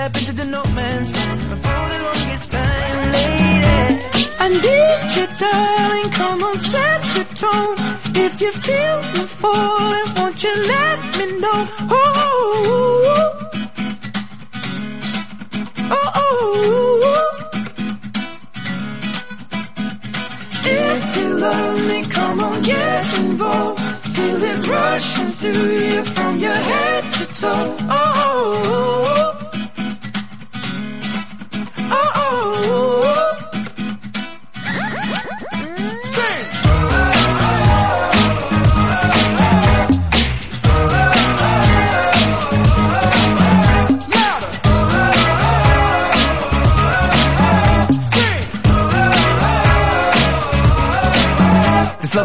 step into the no man's land for the longest time, lady. I need you, darling. Come on, set the tone. If you feel the falling, won't you let me know? Oh, oh. Oh, oh. If you love me, come on, get involved. Feel it rushing through you from your head to toe. Oh. oh, oh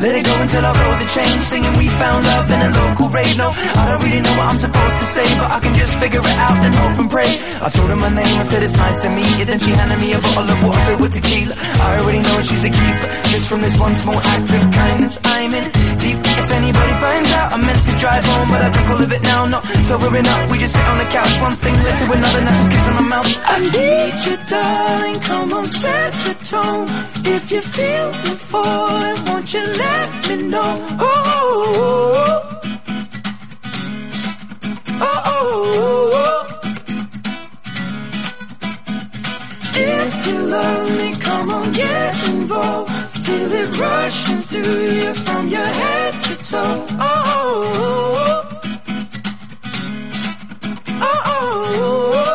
Let it go until our roads are changed Singing we found love in a local rave. No, I don't really know what I'm supposed to say But I can just figure it out and hope and pray. I told her my name, I said it's nice to meet you. Then she handed me a bottle of water filled with tequila. I already know she's a keeper Just from this one small act of kindness. I'm in deep If anybody finds out I meant to drive home But I took all of it now, no so we're up, we just sit on the couch One thing led to another, now just kiss on my mouth. I need you darling, come on set the tone. If you feel the falling, won't you let let me know. Oh Oh, oh, oh. oh, oh. If you love me, come on, get involved. Feel it rushing through you from your head to toe. Oh oh Oh, oh, oh. oh, oh, oh.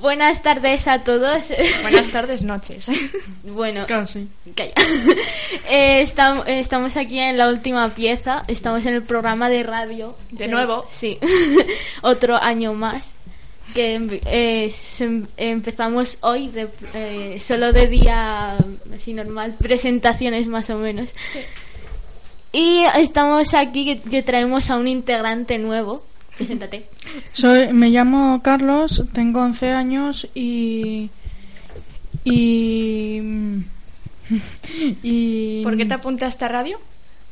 Buenas tardes a todos. Buenas tardes, noches. Bueno, Casi. calla. Eh, estam- estamos aquí en la última pieza. Estamos en el programa de radio. De nuevo. Sí. Otro año más. Que em- eh, se- empezamos hoy, de, eh, solo de día así normal, presentaciones más o menos. Y estamos aquí que, que traemos a un integrante nuevo. Preséntate. Soy, me llamo Carlos, tengo 11 años y. Y. y ¿Por qué te apuntaste a radio?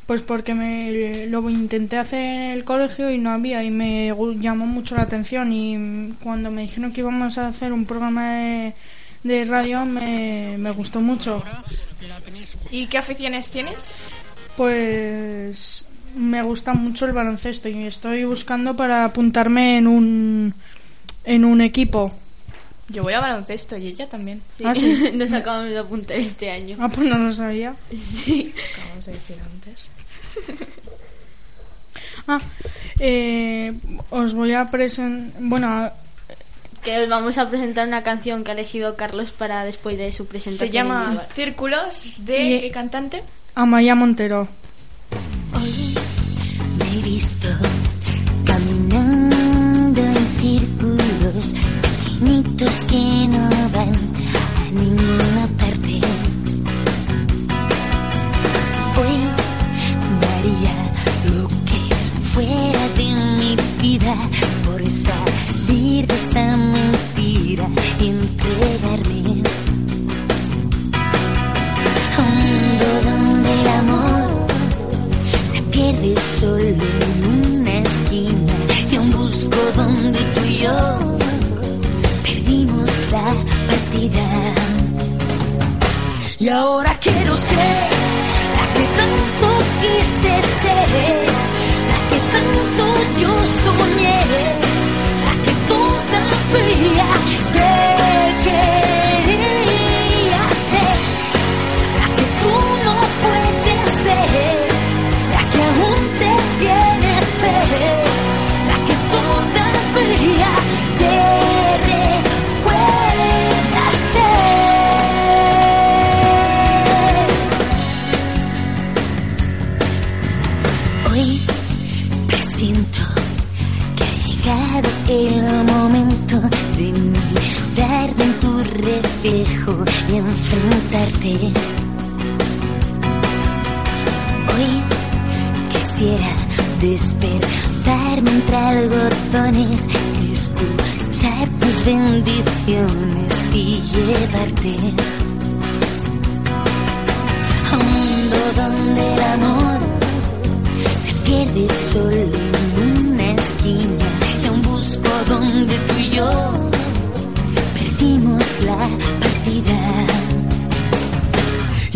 Pues porque me lo intenté hacer en el colegio y no había y me llamó mucho la atención y cuando me dijeron que íbamos a hacer un programa de, de radio me, me gustó mucho. ¿Y qué aficiones tienes? Pues me gusta mucho el baloncesto y estoy buscando para apuntarme en un en un equipo. Yo voy a baloncesto y ella también. Sí. Ah, sí. Nos acabamos de apuntar este año. Ah, pues no lo sabía. Sí. Acabamos de decir antes. Ah, eh, os voy a presentar. Bueno, Que os vamos a presentar una canción que ha elegido Carlos para después de su presentación. Se llama. Círculos de ¿qué cantante? Amaya Montero. Hoy me he visto caminando en círculos pequeñitos que no van a ninguna parte. Hoy daría lo que fuera de mi vida por salir de esta mentira y entregarme pierde solo en una esquina y aún busco donde tú y yo perdimos la partida. Y ahora quiero ser la que tanto quise ser,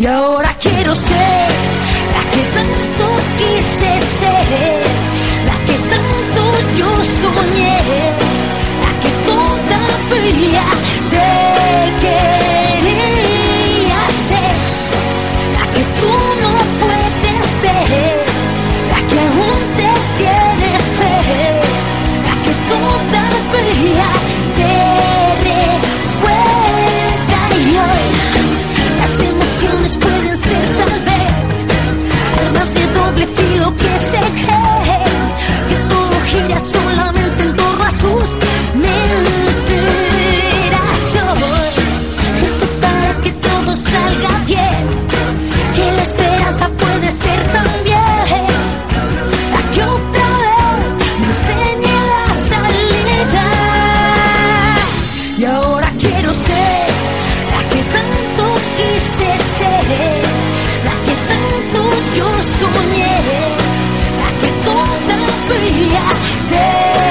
Y ahora quiero ser la que tanto quise ser, la que tanto yo soñé, la que todavía day.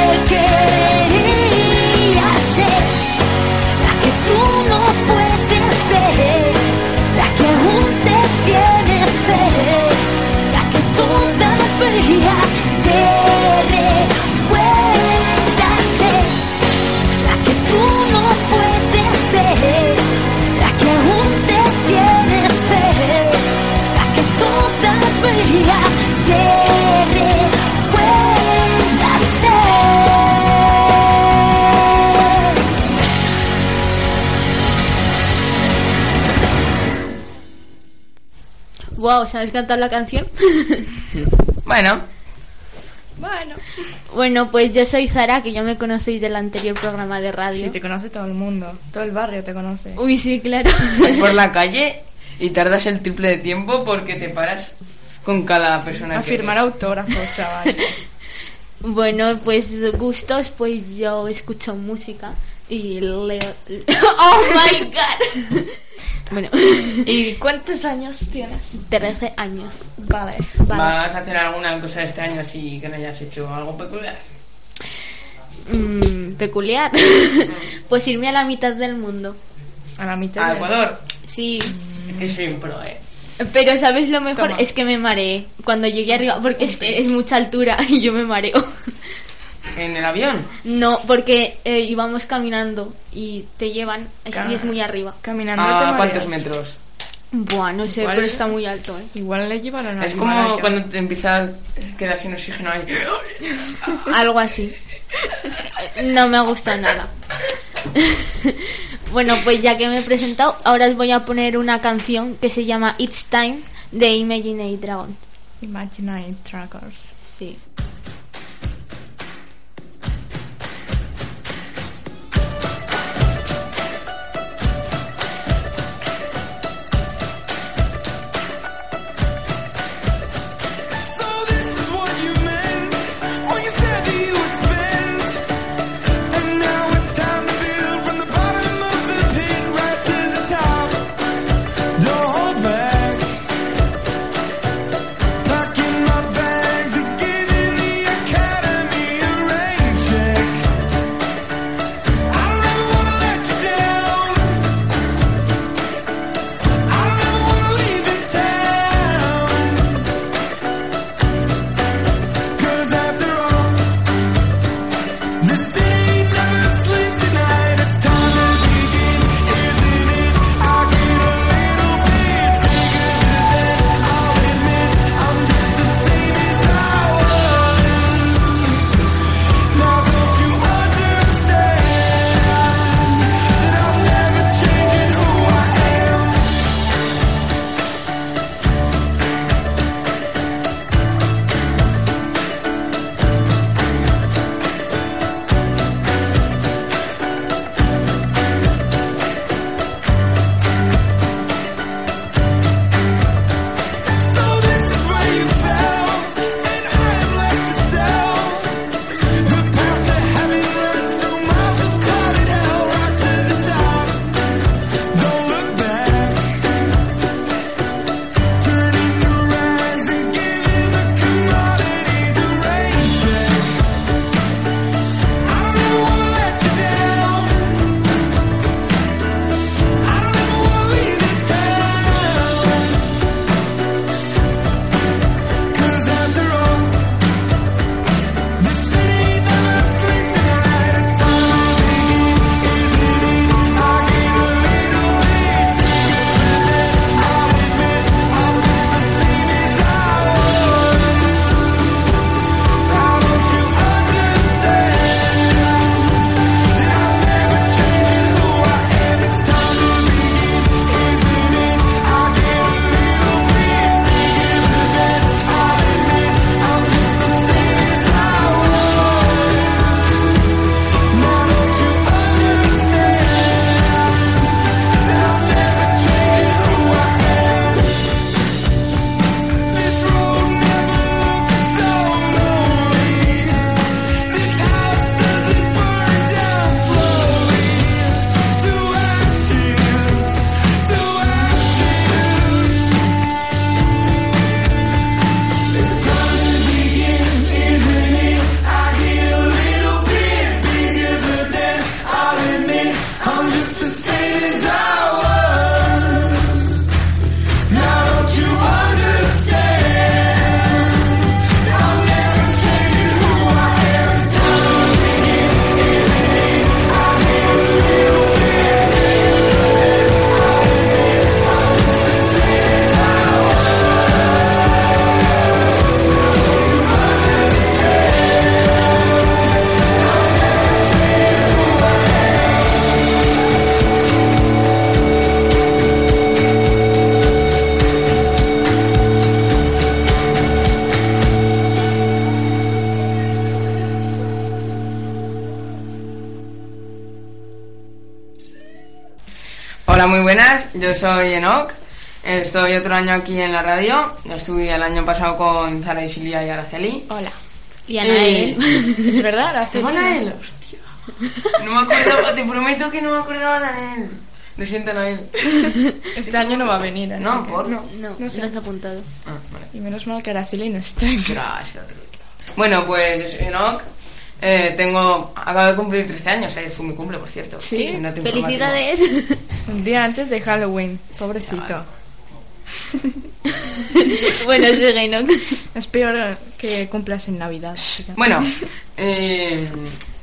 ¿Sabes cantar la canción? Bueno, Bueno. bueno, pues yo soy Zara, que ya me conocéis del anterior programa de radio. Sí, te conoce todo el mundo. Todo el barrio te conoce. Uy, sí, claro. por la calle y tardas el triple de tiempo porque te paras con cada persona A que firmar ves. autógrafos, chaval. bueno, pues gustos, pues yo escucho música y leo... ¡Oh, my God! Bueno, ¿Y cuántos años tienes? 13 años. Vale. Vale. ¿Vas a hacer alguna cosa este año así que no hayas hecho algo peculiar? Mm, peculiar. pues irme a la mitad del mundo. A la mitad. A Ecuador. Sí, Es que soy un pro, eh. pero ¿sabes lo mejor? Toma. Es que me mareé cuando llegué arriba, porque es que es mucha altura y yo me mareo. ¿En el avión? No, porque eh, íbamos caminando y te llevan, así Ca- es muy arriba. Caminando. ¿A te cuántos mareas. metros? Buah, no sé, Igual- pero está muy alto, ¿eh? Igual le llevaron a Es como cuando te empieza a quedar sin oxígeno ahí. Algo así. No me gusta nada. bueno, pues ya que me he presentado, ahora os voy a poner una canción que se llama It's Time de Imagine Dragon. Imaginary Trackers. Sí. Hola, muy buenas. Yo soy Enoch. Estoy otro año aquí en la radio. Estuve el año pasado con Zara y Silvia y Araceli. Hola. Y Anael. Es verdad, ¿Estaba Anael? Hostia. No me acordaba, te prometo que no me acordaba de Anael. Lo siento, Anael. Este año no va a venir. así No, que- por. No, no se has apuntado. Ah, vale. Y menos mal que Araceli no está. Gracias. Bueno, pues Enoch. Eh, tengo, acabo de cumplir 13 años, ayer fue mi cumple, por cierto. Sí. Felicidades. Un día antes de Halloween. Pobrecito. bueno, sigue, ¿no? Es peor que cumplas en Navidad. Bueno, eh,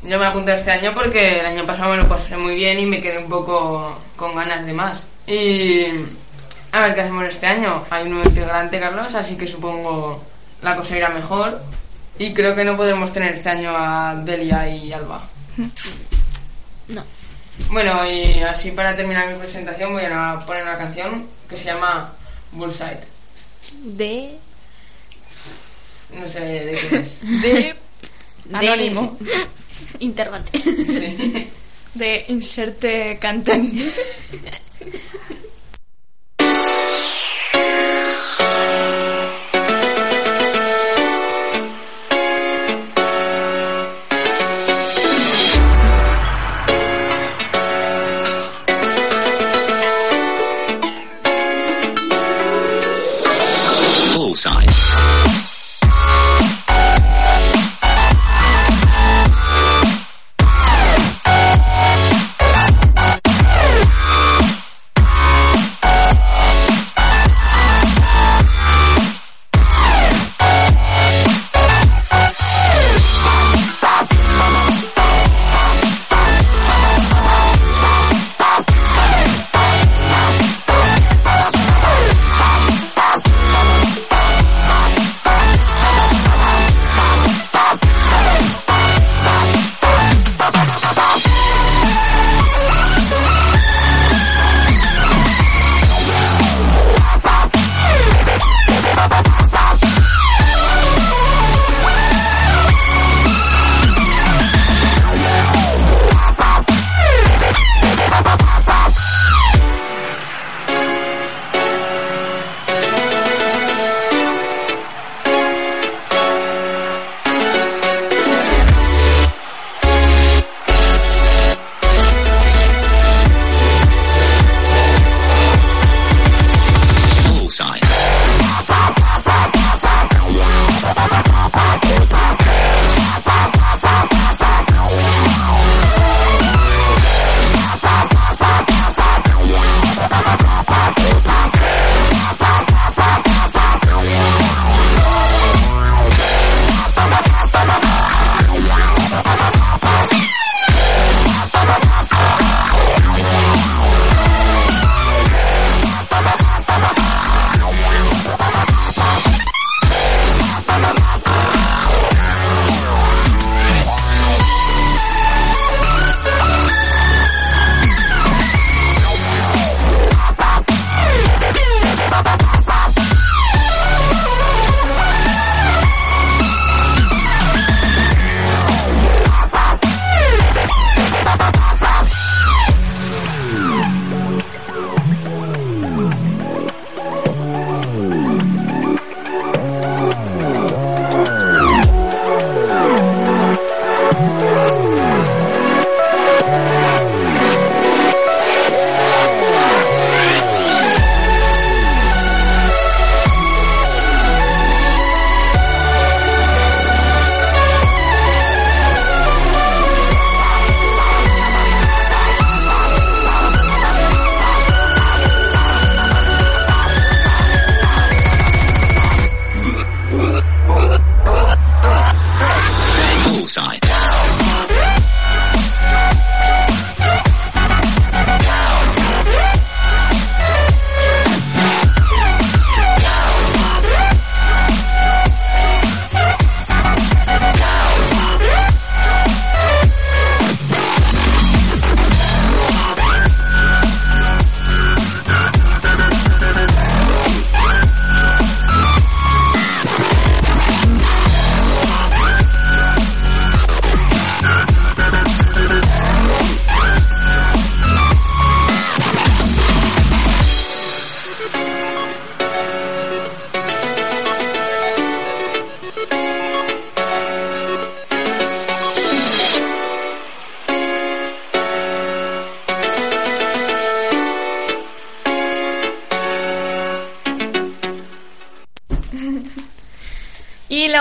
yo me apunté este año porque el año pasado me lo pasé muy bien y me quedé un poco con ganas de más. Y a ver qué hacemos este año. Hay un nuevo integrante, Carlos, así que supongo la cosa irá mejor. Y creo que no podremos tener este año a Delia y Alba. No. Bueno, y así para terminar mi presentación voy a poner una canción que se llama Bullseye. De. No sé de qué es. De de- Anónimo. Interrogante. Sí. De inserte cantante.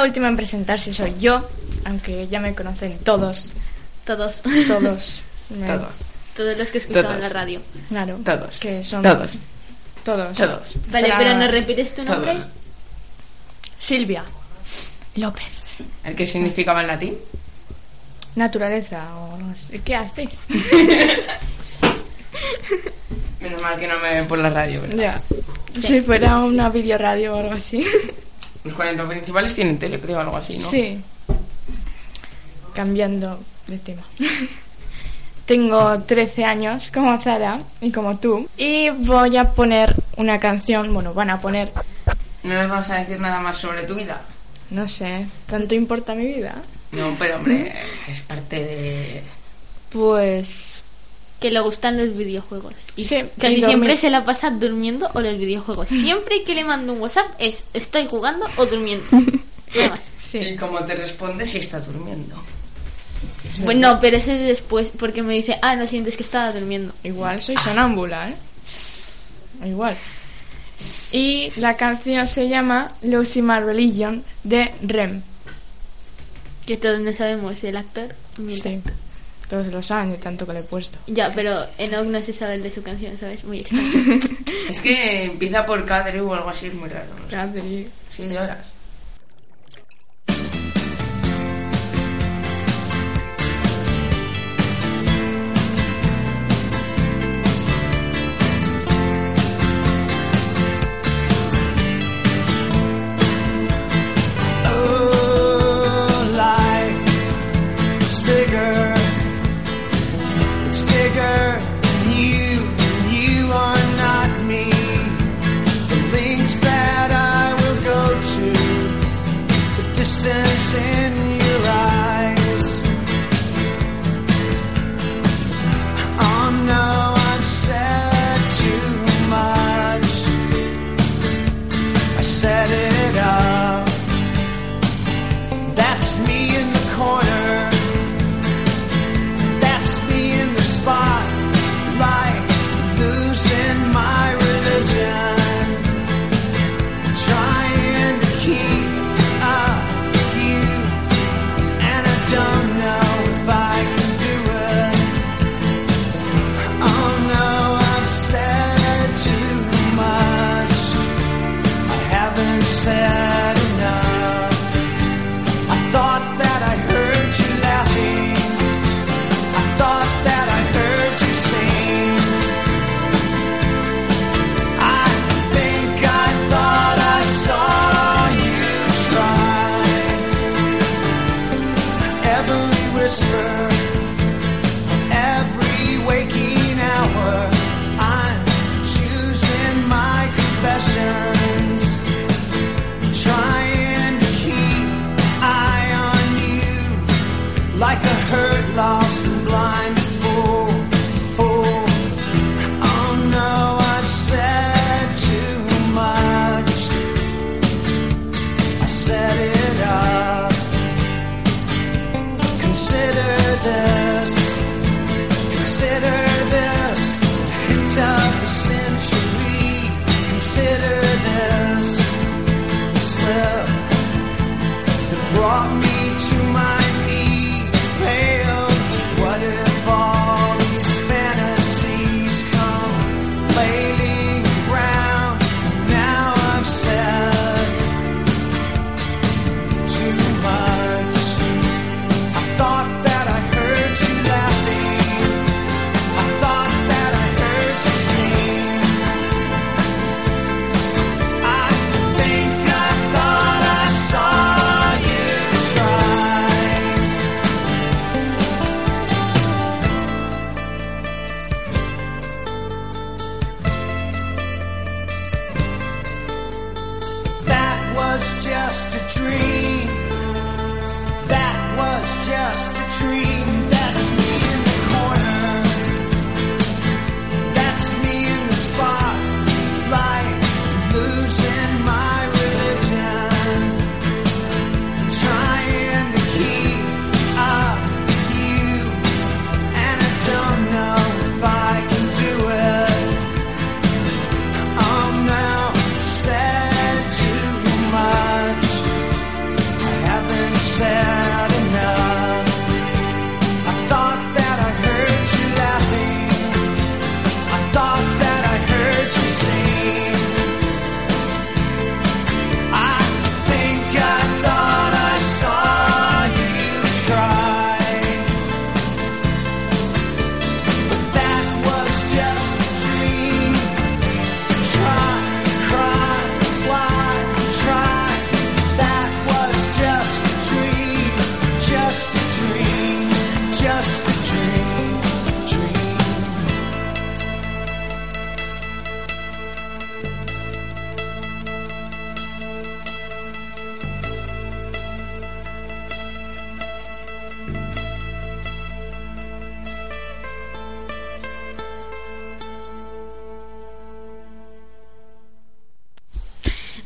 última en presentarse soy yo, aunque ya me conocen todos, Todos. todos. Me- Todos. Todos los que escuchaban Todos. la radio. Claro. Todos. Que son Todos. Todos. Todos. Vale, pero ¿nos repites tu nombre? Todos. Silvia. López. ¿El que significaba en latín? Naturaleza o no sé. ¿Qué haces? Menos mal que no me ven por la radio, ¿verdad? ya. Si fuera una videoradio o algo así. Los 40 principales tienen tele, creo, algo así, ¿no? Sí. Cambiando de tema. Tengo 13 años como Zara y como tú. Y voy a poner una canción, bueno, van a poner, No nos vas a decir nada más sobre tu vida. no sé, ¿tanto importa mi vida? No, pero hombre, es parte de... Pues Que le gustan los videojuegos. Y Sí, casi y siempre se la pasa durmiendo o los videojuegos. Siempre que le mando un WhatsApp es estoy jugando o durmiendo. Nada más. Y como te responde si está durmiendo. Bueno, pero eso es después porque me dice, ah, no siento, es que estaba durmiendo. Igual soy sonámbula, ¿eh? Igual. Y la canción se llama Losing My Religion de Rem. Que todos no sabemos el actor. Mira. Sí. Todos lo saben de tanto que le he puesto. Ya, pero Enoch no se sabe el de su canción, ¿sabes? Muy extraño. Es que empieza por Cadre o algo así, es muy raro. No sé. Cadri. Sí, lloras.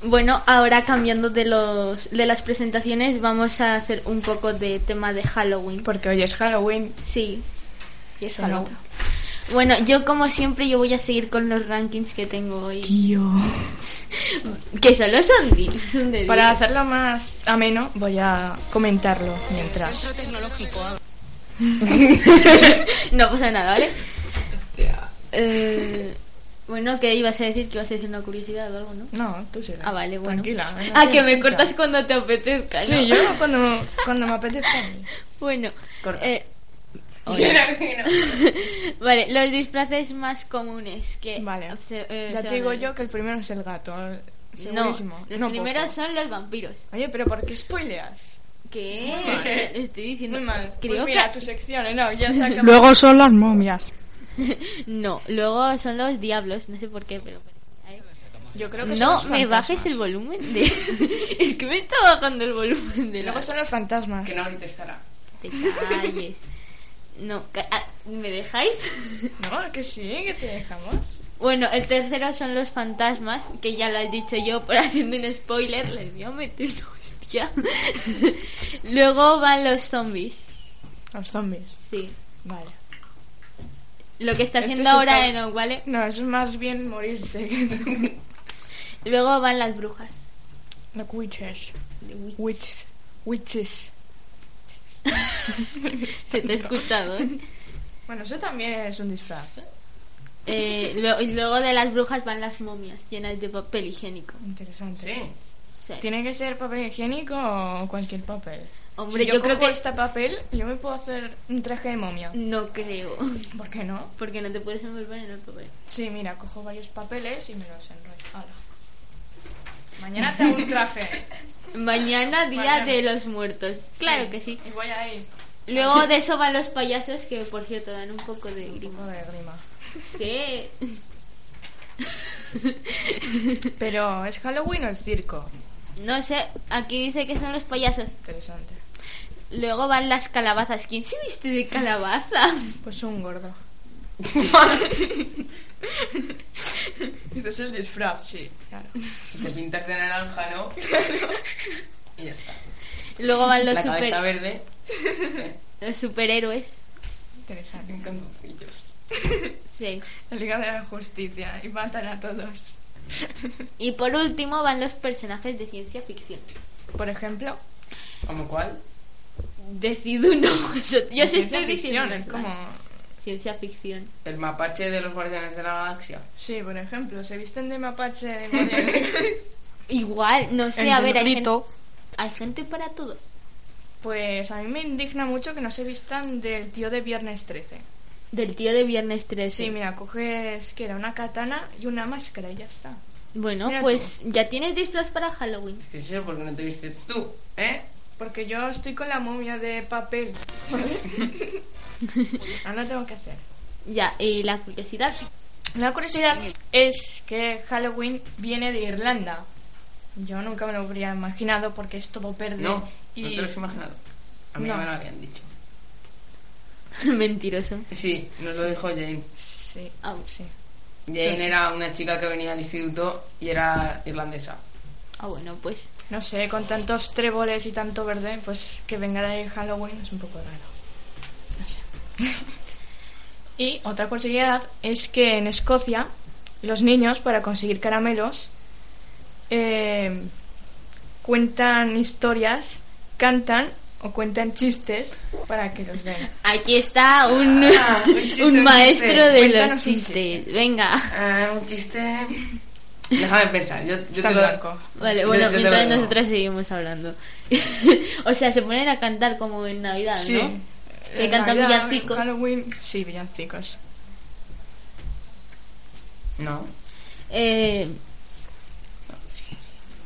Bueno, ahora cambiando de los de las presentaciones, vamos a hacer un poco de tema de Halloween. Porque hoy es Halloween. Sí. Y es Halloween. Bueno, yo como siempre yo voy a seguir con los rankings que tengo hoy. Tío. Que solo son 10. son de Para 10. hacerlo más ameno, voy a comentarlo mientras. no pasa nada, ¿vale? Eh, bueno, ¿qué ibas a decir? Que ibas a decir una curiosidad o algo, ¿no? No, tú sí. Ah, vale, bueno. Tranquila. no Ah, que me cortas cuando te apetezca, ¿no? Sí, yo cuando, cuando me apetezca. a mí. Bueno, Corta. eh, vale, los disfraces más comunes que... Vale. se- eh, Ya te digo yo que el primero es el gato. No, Segurísimo. los No primeros poco. son los vampiros. Oye, pero ¿por qué spoileas? ¿Qué? Estoy diciendo... Muy mal. Creo Pues mira, que... tu sección, ¿eh? no, ya se. Luego son las momias. No, luego son los diablos, no sé por qué, pero... Yo creo que son No los me bajes el volumen de... es que me está bajando el volumen de la... Luego son los fantasmas. Que no ahorita estará. Te calles. No, ah, ¿me dejáis? No, que sí, que te dejamos. Bueno, el tercero son los fantasmas, que ya lo he dicho yo por haciendo un spoiler, les voy a meter una hostia. Luego van los zombies, Los zombies. sí. Vale. Lo que está haciendo ahora está- ¿vale? No, eso es más bien morirse. que- Luego van las brujas. Los witches. Witches. Witches. Se te ha escuchado. ¿eh? Bueno, eso también es un disfraz, ¿eh? Eh, lo- y luego de las brujas van las momias llenas de papel higiénico. Interesante. Sí. Sí. ¿Tiene que ser papel higiénico o cualquier papel? Hombre, Si yo, creo cojo que este papel, yo me puedo hacer un traje de momia. no creo, ¿Por qué no? porque no te puedes envolver en el papel. Sí, mira, cojo varios papeles y me los enrollo. Hala. Mañana tengo un traje. Mañana día Mañana. de los muertos. Claro que sí. Y voy. Luego de eso van los payasos que por cierto dan un poco de grima. Poco de grima. Sí. Pero, ¿es Halloween o es circo? No sé, aquí dice que son los payasos. Interesante. Luego van las calabazas. ¿Quién se viste de calabaza? Pues un gordo. Ese es el disfraz, sí. Claro. Si te sientas de naranja, ¿no? y ya está. Luego van los, La cabeza super- verde. los superhéroes. Interesante. En. Sí. La Liga de la Justicia y matan a todos. Y por último van los personajes de ciencia ficción. Por ejemplo, ¿Como cuál? Decid uno. Eso- Yo sé ciencia estoy ficción, diciendo. es como... Ciencia ficción. El mapache de los guardianes de la galaxia. Sí, por ejemplo, se visten de mapache de. Igual, no sé, El a ver, hay gente, hay gente para todo. Pues a mí me indigna mucho que no se vistan del tío de Viernes 13. Del tío de Viernes 13. Sí, mira, coges que era una katana y una máscara y ya está. Bueno, Mira pues ya tienes disfraz para Halloween. ¿Qué es eso? ¿Por qué no te vistes tú? ¿Eh? Porque yo estoy con la momia de papel. Ahora tengo que hacer. Ya, y la curiosidad. La curiosidad es que Halloween viene de Irlanda. Yo nunca me lo habría imaginado porque es todo verde. No, y... no te lo has imaginado. A mí No. me lo habían dicho. Mentiroso. Sí, nos lo dijo Jane. Sí, Ah, sí. Jane era una chica que venía al instituto y era irlandesa. Ah, bueno, pues. No sé, con tantos tréboles y tanto verde, pues que venga de Halloween es un poco raro. No sé. y otra curiosidad es que en Escocia los niños para conseguir caramelos eh, cuentan historias, cantan o cuentan chistes para que los den. Aquí está un, Ah, un chiste, un un maestro de Cuéntanos los un chistes. Venga. Ah, un chiste. Déjame pensar, yo, yo te lo blanco. Vale, Yo- bueno, yo te mientras nosotras seguimos hablando. o sea, se ponen a cantar como en Navidad, Sí. ¿no? Que cantan Navidad, villancicos. Halloween, sí, villancicos. No. Eh,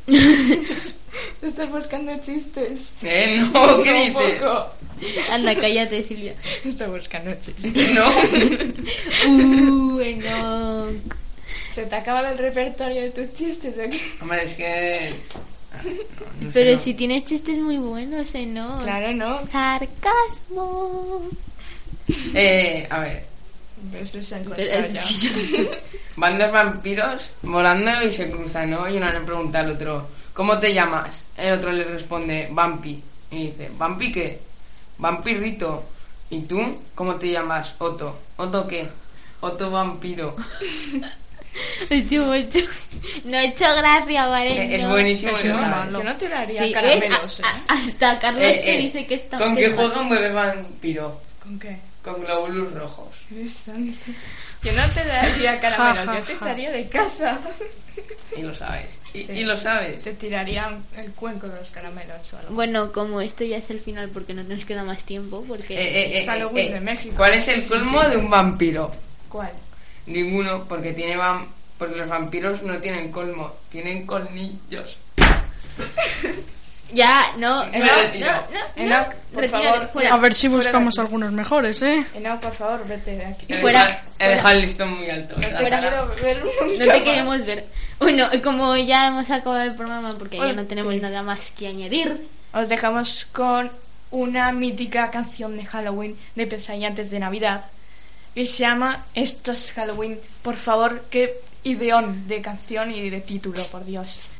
Estás buscando chistes. Eh, no, ¿qué dices? poco. anda, cállate, Silvia. Estoy buscando chistes. No. Uh, no. ¿Se te acaba el repertorio de tus chistes o qué? Hombre, es que. ah, no, no sé, Pero no. si tienes chistes muy buenos, ¿eh? No. Claro, ¿no? Sarcasmo. Eh, a ver. Pues les ha Pero encontrado es- ya. Van dos vampiros volando y se cruzan, ¿no? Y uno le pregunta al otro, ¿cómo te llamas? El otro le responde, Vampi. Y dice, ¿Vampi qué? Vampirrito. ¿Y tú? ¿Cómo te llamas? Otto. ¿Otto qué? Otto vampiro. Hostia, macho. No he hecho gracia, ¿vale? Es No. buenísimo Es sabes. malo. Yo no te daría Sí, caramelos, A- ¿eh? a- hasta Carlos Eh, te eh, dice que está ¿Con que qué juega un bebé vampiro? ¿Con qué? Con glóbulos rojos. Yo no te daría caramelos, yo te echaría de casa. Y lo sabes. Y, Sí. y lo sabes. Te tiraría el cuenco de los caramelos o algo. Bueno, como esto ya es el final porque no nos queda más tiempo, porque... Eh, eh, eh, Halloween eh, de México. ¿Cuál es el colmo de un vampiro? ¿Cuál? Ninguno, porque tiene vam porque los vampiros no tienen colmo, tienen colmillos. Ya, no, no, Me no, retiro. no, no, Enoch, por favor. fuera. A ver si buscamos algunos mejores, ¿eh? No, por favor, vete de aquí. Fuera, He dejado el listón muy alto. No te queremos ver. Bueno, como ya hemos acabado el programa porque ya no tenemos nada más que añadir, Os dejamos con una mítica canción de Halloween de Pesadilla antes de Navidad. Y se llama Esto es Halloween. Por favor, qué ideón de canción y de título, por Dios.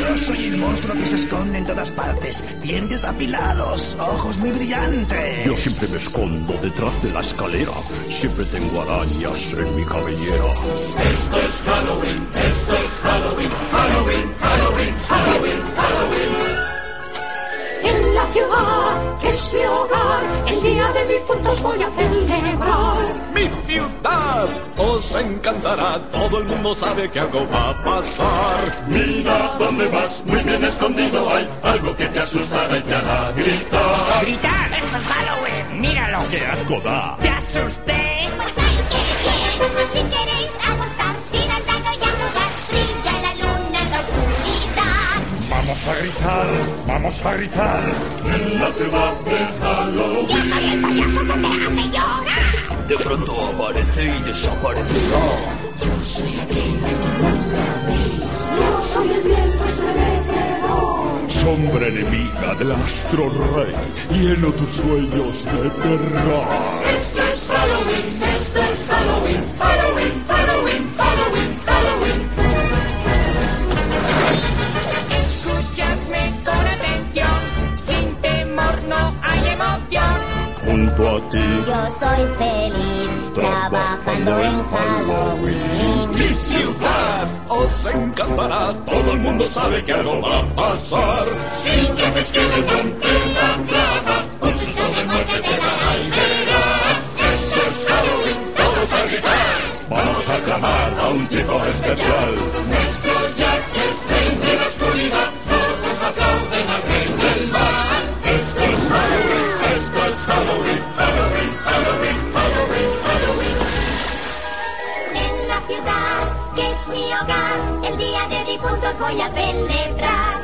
Yo soy el monstruo que se esconde en todas partes. Dientes apilados, ojos muy brillantes. Yo siempre me escondo detrás de la escalera. Siempre tengo arañas en mi cabellera. Esto es Halloween, esto es Halloween, Halloween, Halloween, Halloween, Halloween. En la ciudad que es mi hogar, el día de difuntos voy a celebrar. Mi ciudad os encantará. Todo el mundo sabe que algo va a pasar. Mira dónde vas, muy bien escondido hay algo que te asustará y te hará gritar. ¡Gritar! ¡Esto es Halloween! ¡Míralo! ¡Qué asco da! ¡Te asusté! Vamos a gritar, vamos a gritar. En la ciudad de Halloween. Yo soy el payaso que te hace llorar. De pronto aparece y desaparecerá. Yo soy el viento estremecedor. Sombra enemiga del astro rey, lleno tus sueños de terror. Esto es Halloween, esto es Halloween, Halloween, soy feliz trabajando en Halloween. mi ciudad os encantará. Todo el mundo sabe que algo va a pasar. Si ves que de donde la clava, un susto de muerte te dará y verás. Esto es Halloween, todos a gritar. Vamos a clamar a un tipo especial. juntos voy a celebrar.